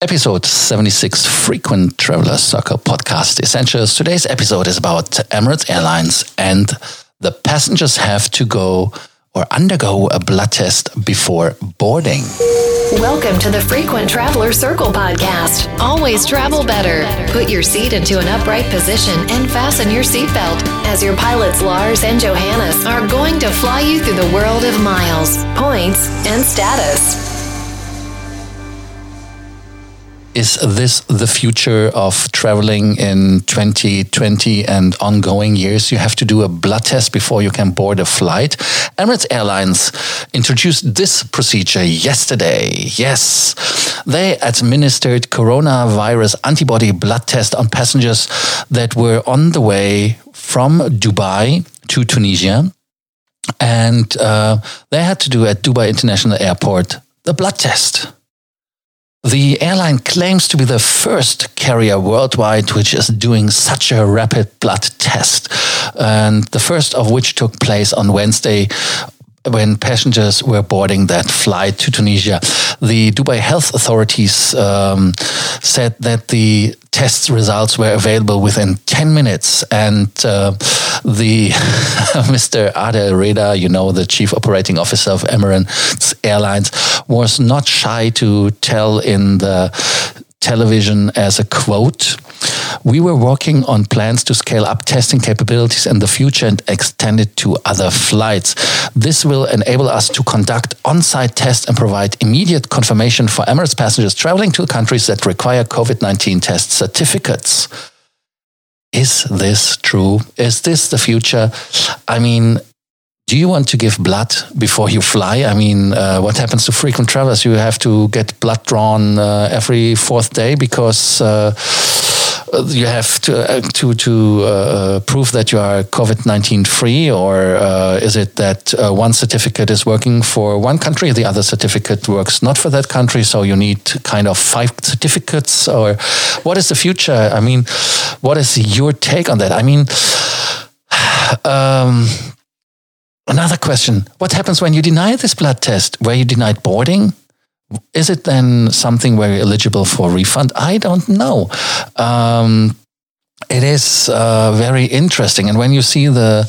Episode 76 Frequent Traveler Circle Podcast Essentials. Today's episode is about Emirates Airlines and the passengers have to go or undergo a blood test before boarding. Welcome to the Frequent Traveler Circle podcast. Always travel better. Put your seat into an upright position and fasten your seatbelt as your pilots Lars and Johannes are going to fly you through the world of miles, points, and status. Is this the future of traveling in 2020 and ongoing years? You have to do a blood test before you can board a flight. Emirates Airlines introduced this procedure yesterday. Yes, they administered coronavirus antibody blood test on passengers that were on the way from Dubai to Tunisia. And uh, they had to do at Dubai International Airport the blood test. The airline claims to be the first carrier worldwide which is doing such a rapid blood test, and the first of which took place on Wednesday when passengers were boarding that flight to Tunisia. The Dubai health authorities um, said that the test results were available within 10 minutes. And uh, the Mr. Adel Reda, you know, the chief operating officer of Emirates Airlines, was not shy to tell in the television as a quote. We were working on plans to scale up testing capabilities in the future and extend it to other flights. This will enable us to conduct on site tests and provide immediate confirmation for Emirates passengers traveling to countries that require COVID 19 test certificates. Is this true? Is this the future? I mean, do you want to give blood before you fly? I mean, uh, what happens to frequent travelers? You have to get blood drawn uh, every fourth day because uh, you have to uh, to to uh, prove that you are COVID nineteen free, or uh, is it that one certificate is working for one country, the other certificate works not for that country, so you need kind of five certificates, or what is the future? I mean, what is your take on that? I mean. Um, Another question What happens when you deny this blood test? Were you denied boarding? Is it then something where you're eligible for refund? I don't know. Um, it is uh, very interesting, and when you see the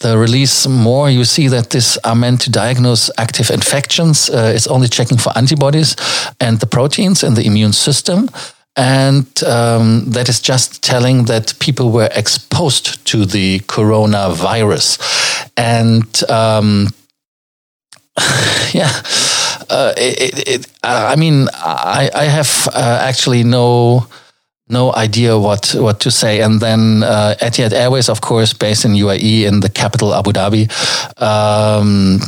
the release more, you see that this are meant to diagnose active infections. Uh, it's only checking for antibodies and the proteins in the immune system and um, that is just telling that people were exposed to the coronavirus. And um, yeah, uh, it, it, uh, I mean, I, I have uh, actually no no idea what what to say. And then uh, Etihad Airways, of course, based in UAE in the capital Abu Dhabi. Um,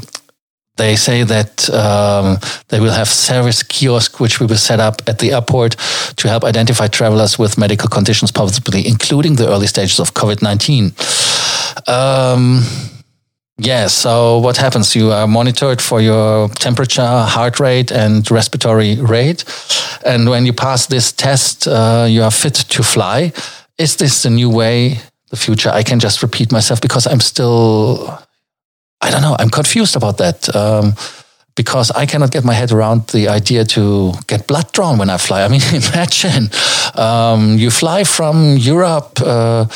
they say that um, they will have service kiosk, which we will set up at the airport to help identify travelers with medical conditions, possibly including the early stages of COVID 19. Um, yeah, so what happens? You are monitored for your temperature, heart rate, and respiratory rate. And when you pass this test, uh, you are fit to fly. Is this the new way, the future? I can just repeat myself because I'm still I don't know. I'm confused about that. Um, because I cannot get my head around the idea to get blood drawn when I fly. I mean, imagine um, you fly from Europe, uh,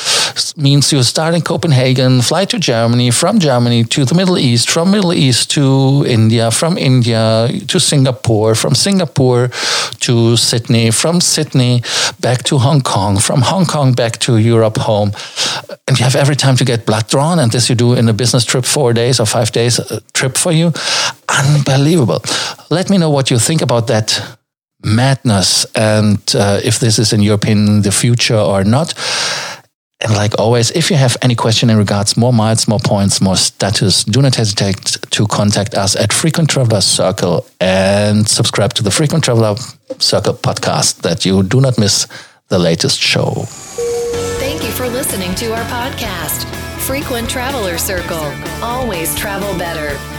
means you start in Copenhagen, fly to Germany, from Germany to the Middle East, from Middle East to India, from India to Singapore, from Singapore to Sydney, from Sydney back to Hong Kong, from Hong Kong back to Europe home. And you have every time to get blood drawn, and this you do in a business trip, four days or five days uh, trip for you unbelievable. Let me know what you think about that madness and uh, if this is, in your opinion, the future or not. And like always, if you have any question in regards more miles, more points, more status, do not hesitate to contact us at Frequent Traveler Circle and subscribe to the Frequent Traveler Circle podcast that you do not miss the latest show. Thank you for listening to our podcast, Frequent Traveler Circle. Always travel better